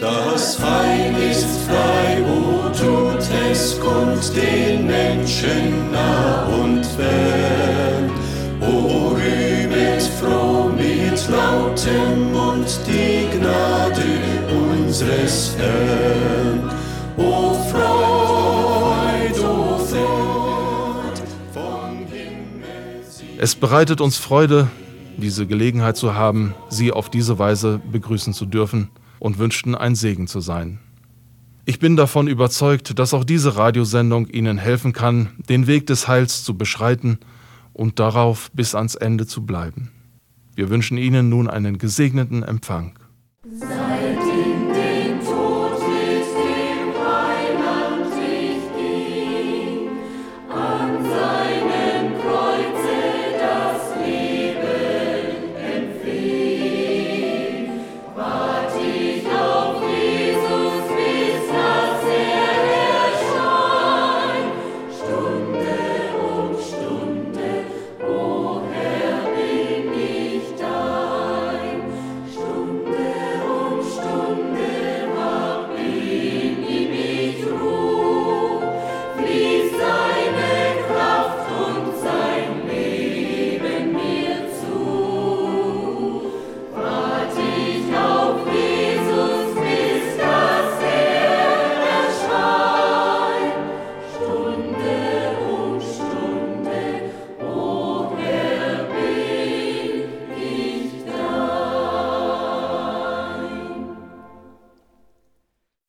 Das Heil ist frei, wo tut es kund den Menschen nah und fern. O rühmet froh mit lautem Mund die Gnade unseres Herrn. O Freud, o Freud, vom Himmel Es bereitet uns Freude, diese Gelegenheit zu haben, Sie auf diese Weise begrüßen zu dürfen und wünschten ein Segen zu sein. Ich bin davon überzeugt, dass auch diese Radiosendung Ihnen helfen kann, den Weg des Heils zu beschreiten und darauf bis ans Ende zu bleiben. Wir wünschen Ihnen nun einen gesegneten Empfang.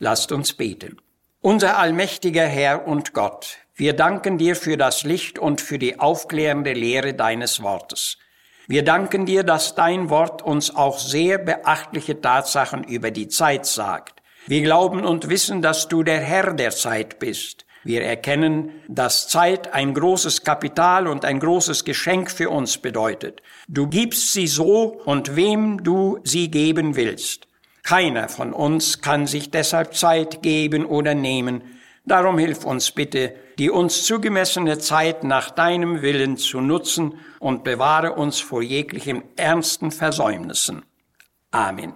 Lasst uns beten. Unser allmächtiger Herr und Gott, wir danken dir für das Licht und für die aufklärende Lehre deines Wortes. Wir danken dir, dass dein Wort uns auch sehr beachtliche Tatsachen über die Zeit sagt. Wir glauben und wissen, dass du der Herr der Zeit bist. Wir erkennen, dass Zeit ein großes Kapital und ein großes Geschenk für uns bedeutet. Du gibst sie so und wem du sie geben willst. Keiner von uns kann sich deshalb Zeit geben oder nehmen. Darum hilf uns bitte, die uns zugemessene Zeit nach deinem Willen zu nutzen und bewahre uns vor jeglichen ernsten Versäumnissen. Amen.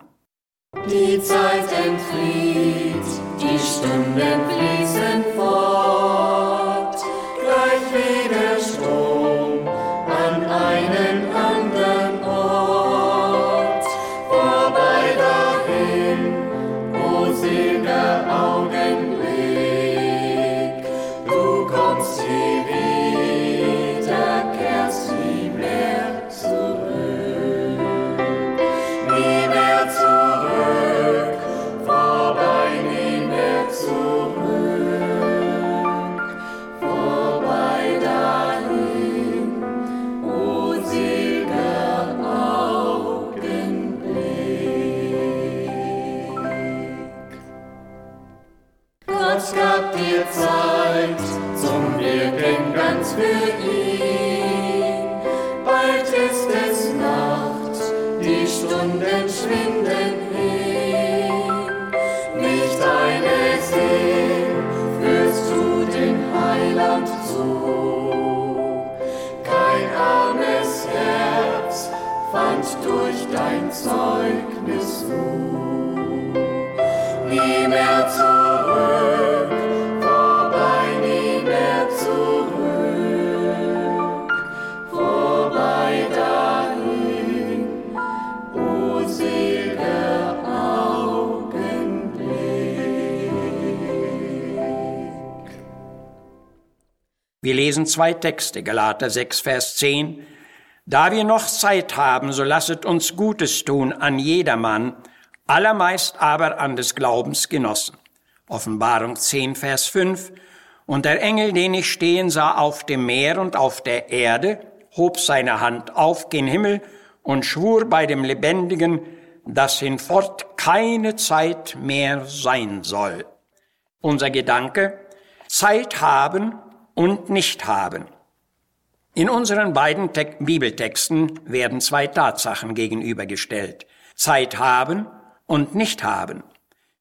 Die Zeit entflieht, die Stunden fließen fort, Stunden schwinden hin. Nicht eine Sinn führst du den Heiland zu. Kein armes Herz fand durch dein Zeugnis Ruhe. Nie mehr zurück, Wir lesen zwei Texte, Galater 6, Vers 10. Da wir noch Zeit haben, so lasset uns Gutes tun an jedermann, allermeist aber an des Glaubens Genossen. Offenbarung 10, Vers 5. Und der Engel, den ich stehen sah auf dem Meer und auf der Erde, hob seine Hand auf gen Himmel und schwur bei dem Lebendigen, dass hinfort keine Zeit mehr sein soll. Unser Gedanke, Zeit haben und nicht haben. In unseren beiden Te Bibeltexten werden zwei Tatsachen gegenübergestellt. Zeit haben und nicht haben.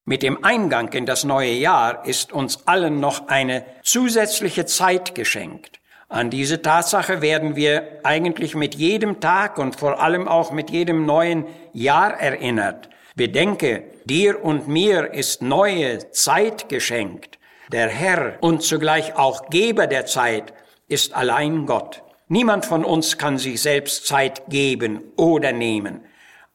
Mit dem Eingang in das neue Jahr ist uns allen noch eine zusätzliche Zeit geschenkt. An diese Tatsache werden wir eigentlich mit jedem Tag und vor allem auch mit jedem neuen Jahr erinnert. Bedenke, dir und mir ist neue Zeit geschenkt. Der Herr und zugleich auch Geber der Zeit ist allein Gott. Niemand von uns kann sich selbst Zeit geben oder nehmen.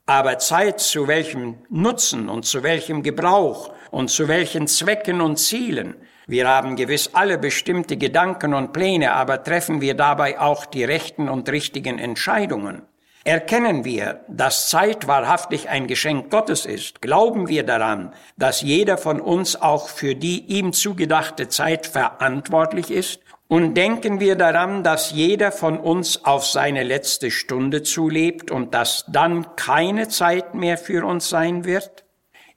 Aber Zeit zu welchem Nutzen und zu welchem Gebrauch und zu welchen Zwecken und Zielen. Wir haben gewiss alle bestimmte Gedanken und Pläne, aber treffen wir dabei auch die rechten und richtigen Entscheidungen. Erkennen wir, dass Zeit wahrhaftig ein Geschenk Gottes ist? Glauben wir daran, dass jeder von uns auch für die ihm zugedachte Zeit verantwortlich ist und denken wir daran, dass jeder von uns auf seine letzte Stunde zulebt und dass dann keine Zeit mehr für uns sein wird?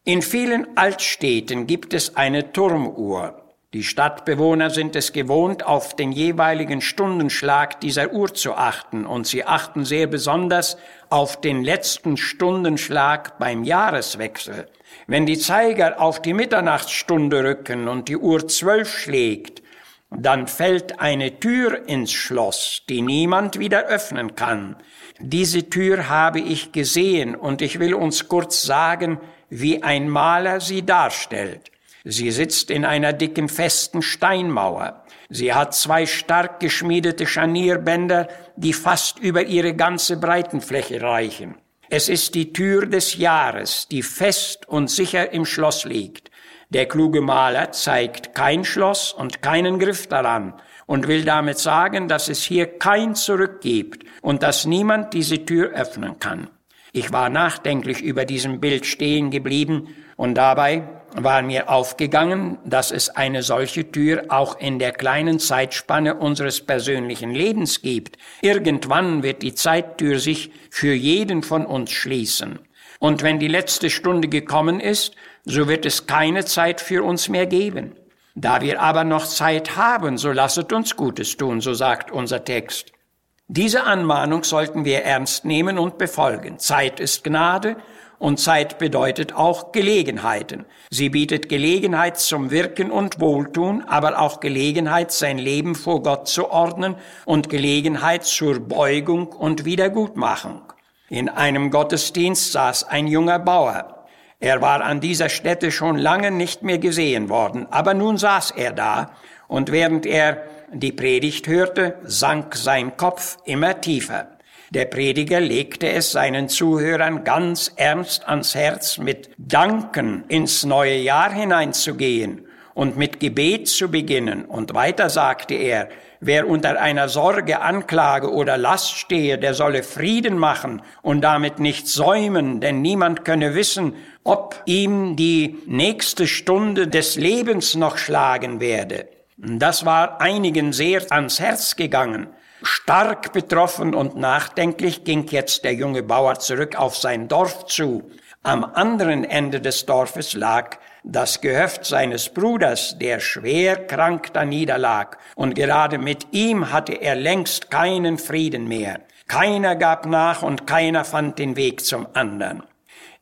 In vielen Altstädten gibt es eine Turmuhr. Die Stadtbewohner sind es gewohnt, auf den jeweiligen Stundenschlag dieser Uhr zu achten, und sie achten sehr besonders auf den letzten Stundenschlag beim Jahreswechsel. Wenn die Zeiger auf die Mitternachtsstunde rücken und die Uhr zwölf schlägt, dann fällt eine Tür ins Schloss, die niemand wieder öffnen kann. Diese Tür habe ich gesehen und ich will uns kurz sagen, wie ein Maler sie darstellt. Sie sitzt in einer dicken festen Steinmauer. Sie hat zwei stark geschmiedete Scharnierbänder, die fast über ihre ganze Breitenfläche reichen. Es ist die Tür des Jahres, die fest und sicher im Schloss liegt. Der kluge Maler zeigt kein Schloss und keinen Griff daran und will damit sagen, dass es hier kein Zurück gibt und dass niemand diese Tür öffnen kann. Ich war nachdenklich über diesem Bild stehen geblieben und dabei war mir aufgegangen, dass es eine solche Tür auch in der kleinen Zeitspanne unseres persönlichen Lebens gibt. Irgendwann wird die Zeittür sich für jeden von uns schließen. Und wenn die letzte Stunde gekommen ist, so wird es keine Zeit für uns mehr geben. Da wir aber noch Zeit haben, so lasset uns Gutes tun, so sagt unser Text. Diese Anmahnung sollten wir ernst nehmen und befolgen. Zeit ist Gnade und Zeit bedeutet auch Gelegenheiten. Sie bietet Gelegenheit zum Wirken und Wohltun, aber auch Gelegenheit, sein Leben vor Gott zu ordnen und Gelegenheit zur Beugung und Wiedergutmachung. In einem Gottesdienst saß ein junger Bauer. Er war an dieser Stätte schon lange nicht mehr gesehen worden, aber nun saß er da, und während er die Predigt hörte, sank sein Kopf immer tiefer. Der Prediger legte es seinen Zuhörern ganz ernst ans Herz, mit Danken ins neue Jahr hineinzugehen und mit Gebet zu beginnen. Und weiter sagte er, wer unter einer Sorge, Anklage oder Last stehe, der solle Frieden machen und damit nicht säumen, denn niemand könne wissen, ob ihm die nächste Stunde des Lebens noch schlagen werde. Das war einigen sehr ans Herz gegangen. Stark betroffen und nachdenklich ging jetzt der junge Bauer zurück auf sein Dorf zu. Am anderen Ende des Dorfes lag das Gehöft seines Bruders, der schwer krank da niederlag, und gerade mit ihm hatte er längst keinen Frieden mehr. Keiner gab nach und keiner fand den Weg zum anderen.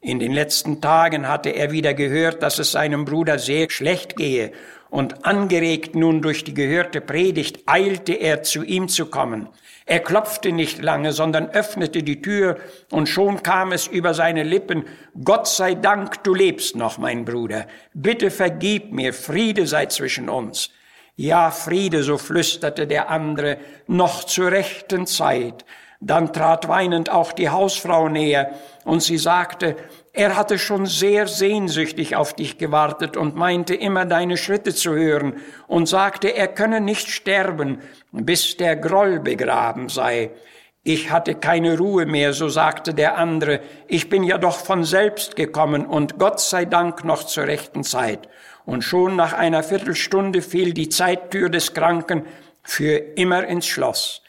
In den letzten Tagen hatte er wieder gehört, dass es seinem Bruder sehr schlecht gehe, und angeregt nun durch die gehörte Predigt eilte er zu ihm zu kommen. Er klopfte nicht lange, sondern öffnete die Tür, und schon kam es über seine Lippen, Gott sei Dank, du lebst noch, mein Bruder. Bitte vergib mir, Friede sei zwischen uns. Ja, Friede, so flüsterte der andere, noch zur rechten Zeit. Dann trat weinend auch die Hausfrau näher, und sie sagte, er hatte schon sehr sehnsüchtig auf dich gewartet und meinte immer deine Schritte zu hören und sagte, er könne nicht sterben, bis der Groll begraben sei. Ich hatte keine Ruhe mehr, so sagte der andere, ich bin ja doch von selbst gekommen und Gott sei Dank noch zur rechten Zeit. Und schon nach einer Viertelstunde fiel die Zeittür des Kranken für immer ins Schloss.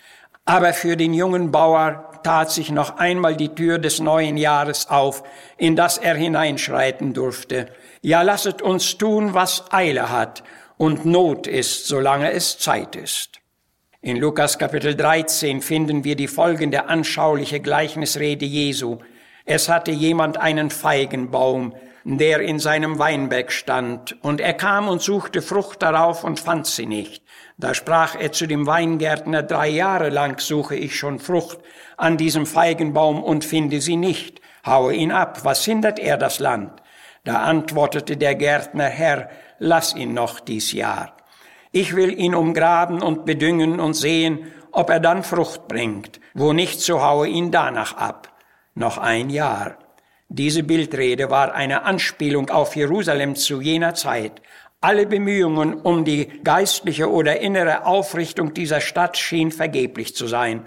Aber für den jungen Bauer tat sich noch einmal die Tür des neuen Jahres auf, in das er hineinschreiten durfte. Ja, lasset uns tun, was Eile hat und Not ist, solange es Zeit ist. In Lukas Kapitel 13 finden wir die folgende anschauliche Gleichnisrede Jesu. Es hatte jemand einen Feigenbaum, der in seinem Weinberg stand, und er kam und suchte Frucht darauf und fand sie nicht. Da sprach er zu dem Weingärtner, drei Jahre lang suche ich schon Frucht an diesem Feigenbaum und finde sie nicht. Haue ihn ab, was hindert er das Land? Da antwortete der Gärtner, Herr, lass ihn noch dies Jahr. Ich will ihn umgraben und bedüngen und sehen, ob er dann Frucht bringt. Wo nicht, so haue ihn danach ab. Noch ein Jahr. Diese Bildrede war eine Anspielung auf Jerusalem zu jener Zeit. Alle Bemühungen um die geistliche oder innere Aufrichtung dieser Stadt schien vergeblich zu sein.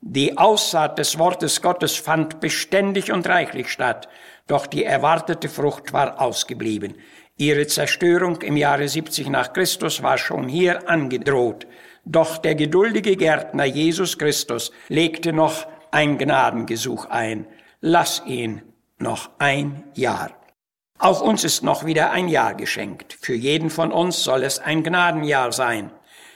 Die Aussaat des Wortes Gottes fand beständig und reichlich statt, doch die erwartete Frucht war ausgeblieben. Ihre Zerstörung im Jahre 70 nach Christus war schon hier angedroht. Doch der geduldige Gärtner Jesus Christus legte noch ein Gnadengesuch ein. Lass ihn noch ein Jahr. Auch uns ist noch wieder ein Jahr geschenkt. Für jeden von uns soll es ein Gnadenjahr sein.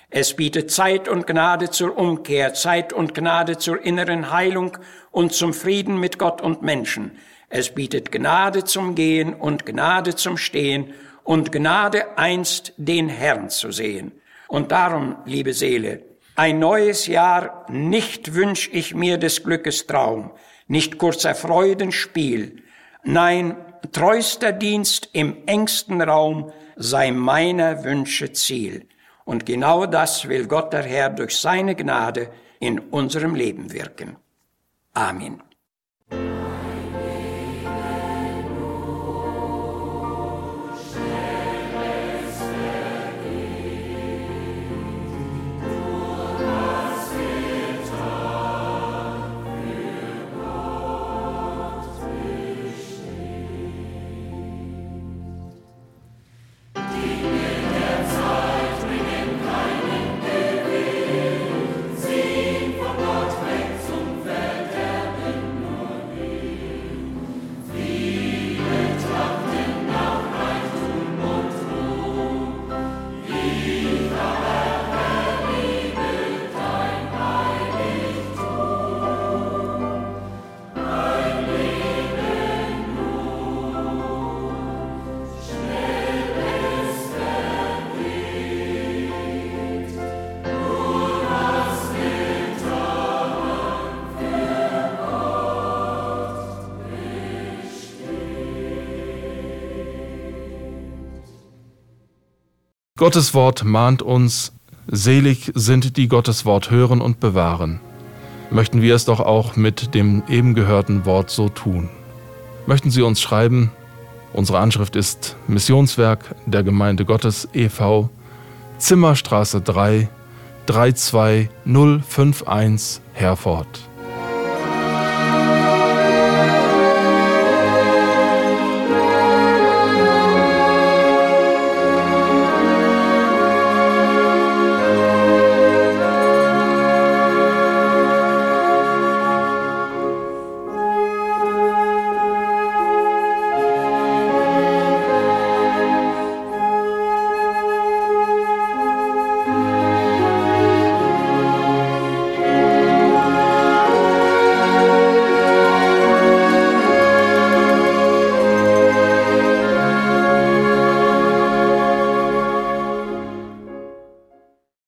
Es bietet Zeit und Gnade zur Umkehr, Zeit und Gnade zur inneren Heilung und zum Frieden mit Gott und Menschen. Es bietet Gnade zum Gehen und Gnade zum Stehen und Gnade einst den Herrn zu sehen. Und darum, liebe Seele, ein neues Jahr, nicht wünsch ich mir des Glückes Traum, nicht kurzer Freudenspiel. Nein, treuster Dienst im engsten Raum sei meiner Wünsche Ziel. Und genau das will Gott der Herr durch seine Gnade in unserem Leben wirken. Amen. Gottes Wort mahnt uns, selig sind die Gottes Wort hören und bewahren. Möchten wir es doch auch mit dem eben gehörten Wort so tun. Möchten Sie uns schreiben? Unsere Anschrift ist Missionswerk der Gemeinde Gottes e.V. Zimmerstraße 3 32051 Herford.